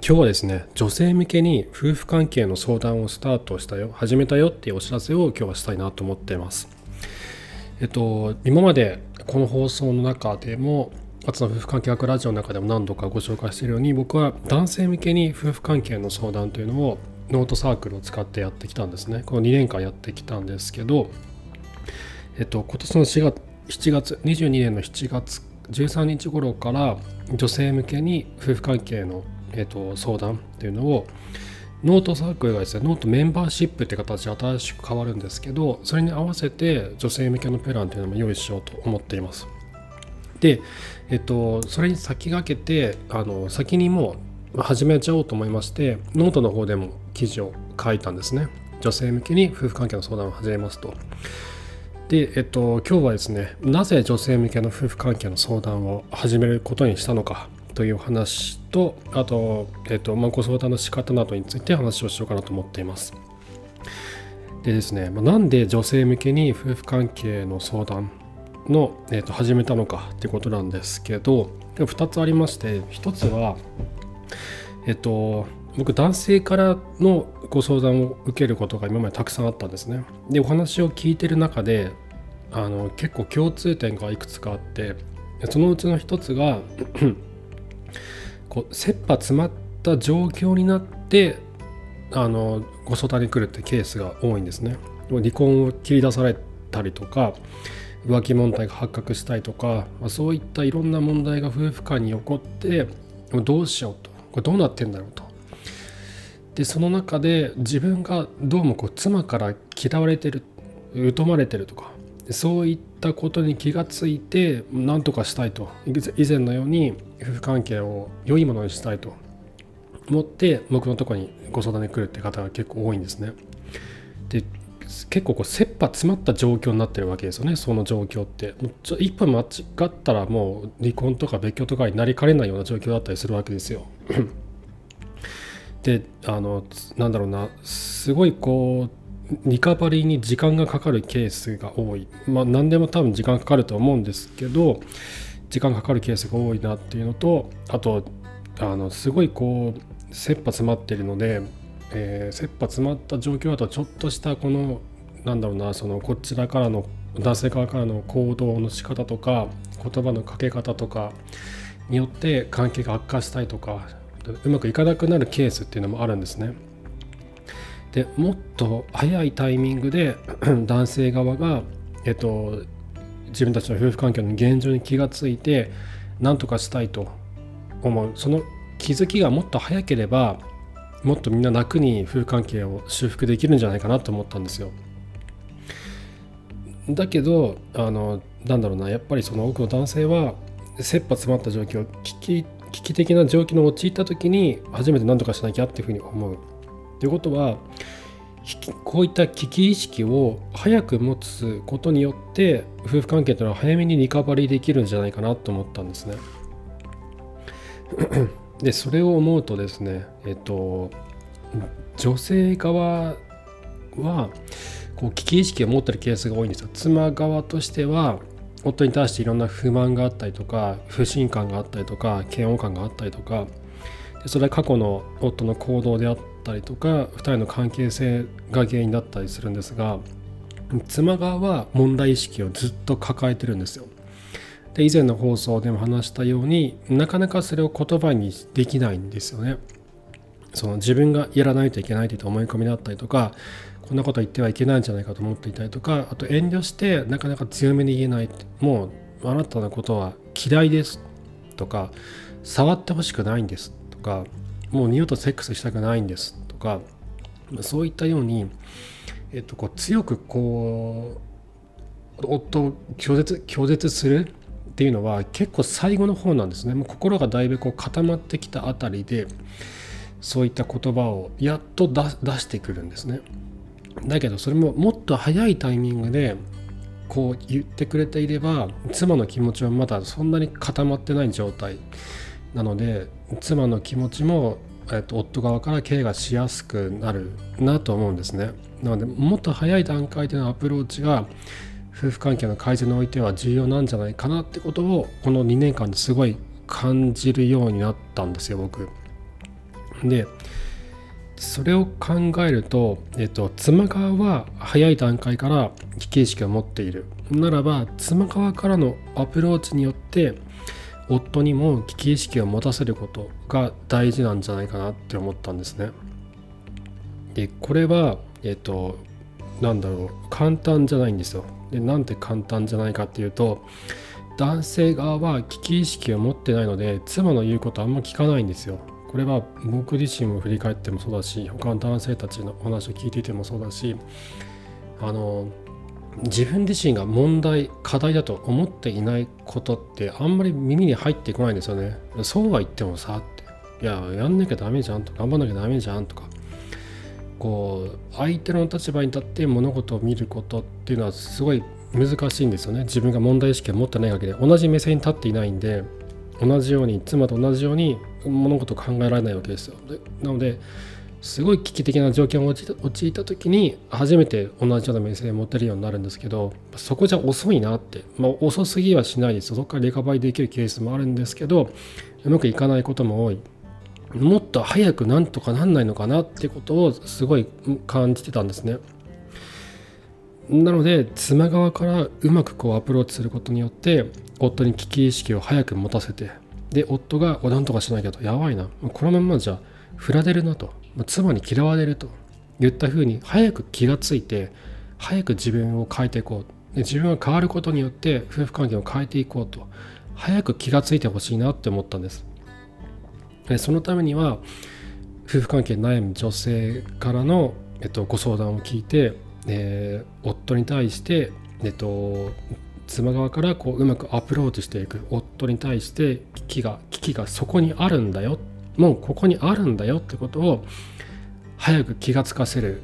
今日はですね女性向けに夫婦関係の相談をスタートしたよ始めたよっていうお知らせを今日はしたいなと思っています。えっと今までこの放送の中でもあつの夫婦関係学ラジオの中でも何度かご紹介しているように僕は男性向けに夫婦関係の相談というのをノートサークルを使ってやってきたんですね。この2年間やってきたんですけどえっと今年の4月7月22年の7月13日頃から女性向けに夫婦関係のえーと、相談っていうのをノートサークルがですねノートメンバーシップって形で新しく変わるんですけどそれに合わせて女性向けのプランというのも用意しようと思っています。で、えっと、それに先駆けてあの先にもう始めちゃおうと思いましてノートの方でも記事を書いたんですね。女性向けに夫婦関係の相談を始めますと。で、えっと、今日はですねなぜ女性向けの夫婦関係の相談を始めることにしたのか。という話とあと,、えーとまあ、ご相談の仕方などについて話をしようかなと思っています。でですね、まあ、なんで女性向けに夫婦関係の相談の、えー、と始めたのかってことなんですけど2つありまして1つはえっ、ー、と僕男性からのご相談を受けることが今までたくさんあったんですね。でお話を聞いてる中であの結構共通点がいくつかあってそのうちの1つがこう切羽詰まった状況になってあのご相談に来るってケースが多いんですね。離婚を切り出されたりとか浮気問題が発覚したりとか、まあ、そういったいろんな問題が夫婦間に起こってどうしようとこれどうなってんだろうと。でその中で自分がどうもこう妻から嫌われてる疎まれてるとかそういったことに気がついて何とかしたいと。以前のように夫婦関係を良いものにしたいと。思って僕のとこにご相談に来るって方が結構多いんですね。で結構こう切羽詰まった状況になってるわけですよね。その状況って。もうちょ一歩間違ったらもう離婚とか別居とかになりかねないような状況だったりするわけですよ。であのなんだろうな。すごいこうリカバリーに時間がかかるケースが多いまあ何でも多分時間かかると思うんですけど時間かかるケースが多いなっていうのとあとあのすごいこう切羽詰まってるので、えー、切羽詰まった状況だとちょっとしたこのなんだろうなそのこちらからの男性側からの行動の仕方とか言葉のかけ方とかによって関係が悪化したりとかうまくいかなくなるケースっていうのもあるんですね。でもっと早いタイミングで 男性側が、えっと、自分たちの夫婦関係の現状に気がついて何とかしたいと思うその気づきがもっと早ければもっとみんな楽に夫婦関係を修復できるんじゃないかなと思ったんですよ。だけどあのなんだろうなやっぱりその多くの男性は切羽詰まった状況危機危機的な状況に陥った時に初めて何とかしなきゃっていうふうに思う。ということはこういった危機意識を早く持つことによって夫婦関係というのは早めにリカバリーできるんじゃないかなと思ったんですね。でそれを思うとですねえっと女性側はこう危機意識を持ってるケースが多いんですよ。妻側としては夫に対していろんな不満があったりとか不信感があったりとか嫌悪感があったりとかでそれは過去の夫の行動であったりとか2人の関係性が原因だったりするんですが妻側は問題意識をずっと抱えてるんですよ。で以前の放送でも話したようになかなかそれを言葉にできないんですよね。その自分がやらないといけないといった思い込みだったりとかこんなこと言ってはいけないんじゃないかと思っていたりとかあと遠慮してなかなか強めに言えないもうあなたのことは嫌いですとか触ってほしくないんですとかもう二度とセックスしたくないんですとかそういったように、えっと、こう強くこう夫を拒絶拒絶するっていうのは結構最後の方なんですね。もう心がだいぶこう固まってきたあたりでそういった言葉をやっと出してくるんですね。だけどそれももっと早いタイミングでこう言ってくれていれば妻の気持ちはまだそんなに固まってない状態なので妻の気持ちも、えっと、夫側からケアしやすくなるなと思うんですね。なのでもっと早い段階でのアプローチが夫婦関係の改善においては重要なんじゃないかなってことをこの2年間ですごい感じるようになったんですよ僕。でそれを考えると、えっと、妻側は早い段階から危機意識を持っているならば妻側からのアプローチによって夫にも危機意識を持たせることが大事なんじゃないかなって思ったんですね。でこれはえっとなんだろう簡単じゃないんですよ。でなんて簡単じゃないかっていうと男性側は危機意識を持ってないので妻の言うことあんま聞かないんですよ。これは僕自身も振り返ってもそうだし他の男性たちのお話を聞いていてもそうだしあの自分自身が問題課題だと思っていないことってあんまり耳に入ってこないんですよね。そうは言ってもさって。いややんなきゃダメじゃんとか頑張んなきゃダメじゃんとか。こう相手の立場に立って物事を見ることっていうのはすごい難しいんですよね。自分が問題意識を持ってないわけで。同じ目線に立っていないんで同じように妻と同じように物事を考えられないわけですよ。でなのですごい危機的な状況に陥った時に初めて同じような目線を持てるようになるんですけどそこじゃ遅いなって、まあ、遅すぎはしないです。そこからリカバリできるケースもあるんですけどうまくいかないことも多い。もっと早くなんとかなんないのかなってことをすごい感じてたんですね。なので妻側からうまくこうアプローチすることによって夫に危機意識を早く持たせてで夫が「おなんとかしなきゃ」と「やばいな。このままじゃ振られるな」と「妻に嫌われる」と言ったふうに早く気がついて早く自分を変えていこう。で自分が変わることによって夫婦関係を変えていこうと。早く気がついてほしいなって思ったんです。でそのためには夫婦関係悩む女性からの、えっと、ご相談を聞いて、えー、夫に対して、えっと、妻側からこううまくアプローチしていく夫に対して危機が危機がそこにあるんだよもうここにあるんだよってことを早く気がつかせる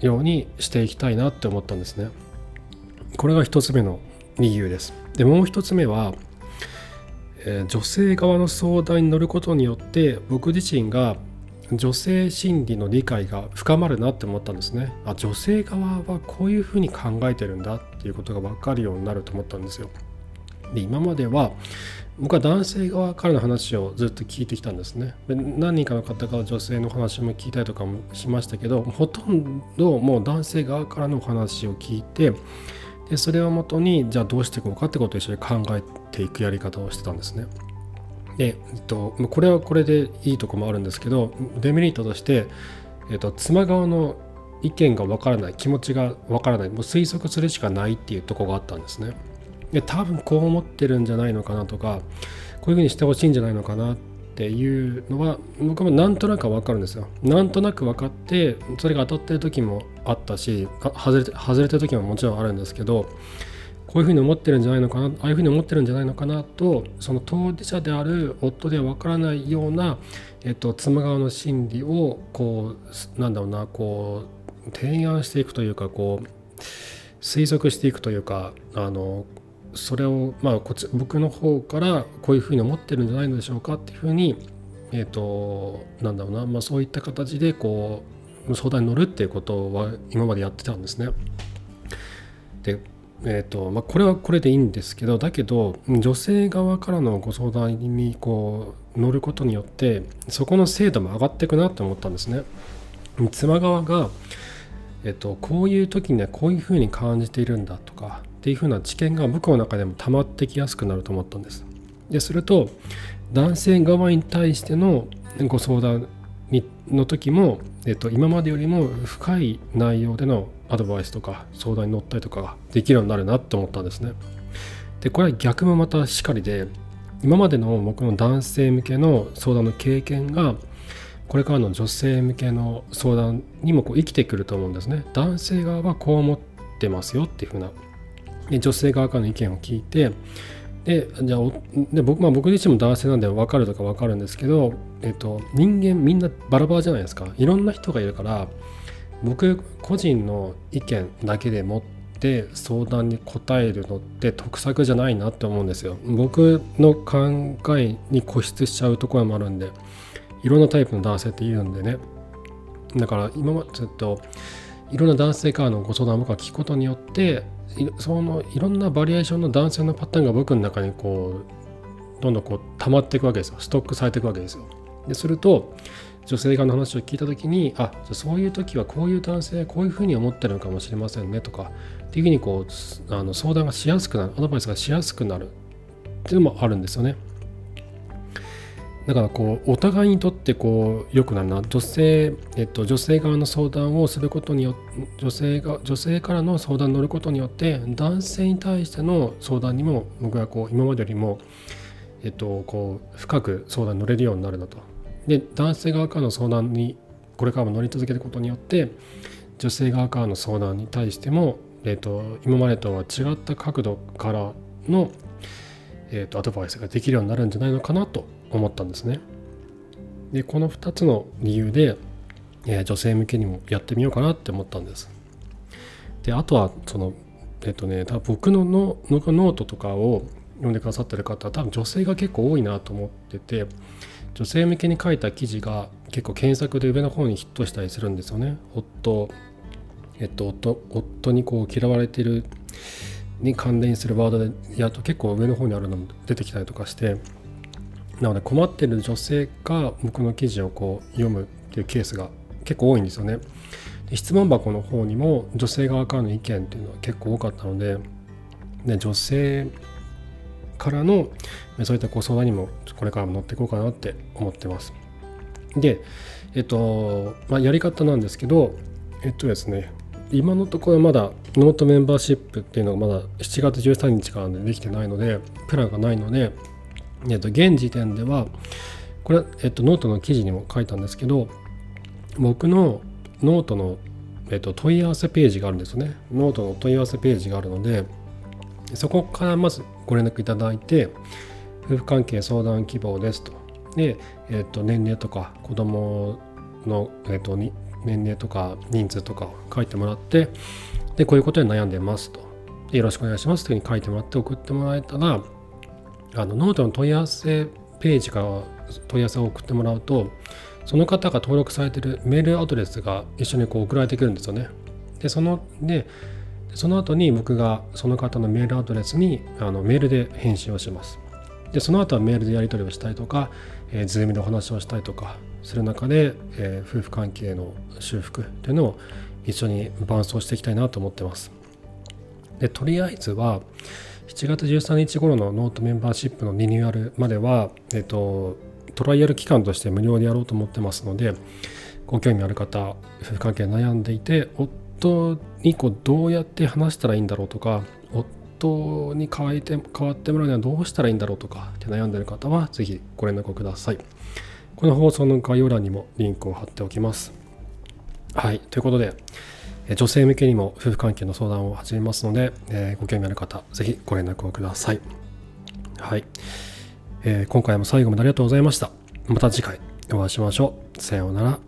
ようにしていきたいなって思ったんですね。これが一つ目の理由です。でもう一つ目はえー、女性側の相談に乗ることによって僕自身が女性心理の理解が深まるなって思ったんですねあ女性側はこういうふうに考えてるんだっていうことが分かるようになると思ったんですよで今までは僕は男性側からの話をずっと聞いてきたんですねで何人かの方が女性の話も聞いたりとかもしましたけどほとんどもう男性側からの話を聞いてでそれをもとにじゃあどうしていこうかってことを一緒に考えていくやり方をしてたんですね。で、えっと、これはこれでいいとこもあるんですけどデメリットとして、えっと、妻側の意見がわからない気持ちがわからないもう推測するしかないっていうとこがあったんですね。で多分こう思ってるんじゃないのかなとかこういうふうにしてほしいんじゃないのかなっていうのは僕もなんとなく分かるんですよ。なんとなく分かってそれが当たってる時もあったし外れて外れてる時ももちろんあるんですけどこういうふうに思ってるんじゃないのかなああいうふうに思ってるんじゃないのかなとその当事者である夫では分からないような、えっと、妻側の心理をこうなんだろうなこう提案していくというかこう推測していくというかあのそれを、まあ、こっち僕の方からこういうふうに思ってるんじゃないのでしょうかっていうふうに、え、ー、となんだろうな、まあ、そういった形でこう相談に乗るっていうことは今までやってたんですね。でえーとまあ、これはこれでいいんですけどだけど女性側からのご相談にこう乗ることによってそこの精度も上がっていくなって思ったんですね。妻側が、えっと、こういう時にはこういうふうに感じているんだとかっていう風な知見が僕の中でも溜まってきやすくなると思ったんです。ですると男性側に対してのご相談にの時も、えっと、今までよりも深い内容でのアドバイスとか相談に乗ったりとかができるようになるなって思ったんですね。でこれは逆もまたしかりで今までの僕の男性向けの相談の経験がこれからの女性向けの相談にもこう生きてくると思うんですね。男性側はこう思ってますよっていう風なで女性側からの意見を聞いてでじゃあで僕,、まあ、僕自身も男性なんで分かるとか分かるんですけど、えっと、人間みんなバラバラじゃないですかいろんな人がいるから僕個人の意見だけでもって相談に答えるのって得策じゃないなって思うんですよ。僕の考えに固執しちゃうところもあるんでいろんなタイプの男性っているんでねだから今までちょっといろんな男性からのご相談を僕は聞くことによってそのいろんなバリエーションの男性のパターンが僕の中にこうどんどんこう溜まっていくわけですよストックされていくわけですよ。ですると女性側の話を聞いた時にあそういう時はこういう男性こういうふうに思ってるのかもしれませんねとかっていうふうにこうあの相談がしやすくなるアドバイスがしやすくなるっていうのもあるんですよね。だからこうお互いにとってこう良くなるな女性、えっと、女性側の相談をすることによって女性が女性からの相談に乗ることによって男性に対しての相談にも僕はこう今までよりも、えっと、こう深く相談に乗れるようになるなと。で男性側からの相談にこれからも乗り続けることによって女性側からの相談に対しても、えっと、今までとは違った角度からの、えっと、アドバイスができるようになるんじゃないのかなと思ったんですね。でこの2つの理由で、え、女性向けにもやってみようかなって思ったんです。であとはそのえっとね多分僕のノートとかを読んでくださってる方は多分女性が結構多いなと思ってて女性向けに書いた記事が結構検索で上の方にヒットしたりするんですよね。夫えっと夫夫にこう嫌われてるに関連するワードでやると結構上の方にあるのも出てきたりとかしてなので困ってる女性が僕の記事をこう読むっていうケースが結構多いんですよね。で質問箱の方にも女性側からの意見っていうのは結構多かったのでで女性からのそういったご相談にもこれからも乗っていこうかなって思ってます。で、えっと、まあ、やり方なんですけど、えっとですね、今のところまだノートメンバーシップっていうのがまだ7月13日からでできてないので、プランがないので、えっと、現時点ではこれ、えっと、ノートの記事にも書いたんですけど僕のノートの、えっと、問い合わせページがあるんですよね。ノートの問い合わせページがあるのでそこからまずご連絡いただいて夫婦関係相談希望ですと。で、えっと、年齢とか子供の、えっと、年齢とか人数とか書いてもらってでこういうことで悩んでますと。よろしくお願いしますというふうに書いてもらって送ってもらえたらあのノートの問い合わせページから問い合わせを送ってもらうとその方が登録されているメールアドレスが一緒にこう送られてくるんですよね。でそのでその後に僕がその方のメールアドレスにあのメールで返信をします。でその後はメールでやり取りをしたりとか、えー、 Zoom でお話をしたりとかする中で、えー、夫婦関係の修復というのを一緒に伴走していきたいなと思ってます。でとりあえずは7月13日頃のノートメンバーシップのリニューアルまでは、えっと、トライアル期間として無料でやろうと思ってますのでご興味ある方夫婦関係悩んでいて夫にこうどうやって話したらいいんだろうとか夫に変えて変わってもらうにはどうしたらいいんだろうとかって悩んでいる方は是非ご連絡ください。この放送の概要欄にもリンクを貼っておきます。はい。ということで女性向けにも夫婦関係の相談を始めますので、えー、ご興味ある方、ぜひご連絡をください。はい、えー、今回も最後までありがとうございました。また次回お会いしましょう。さようなら。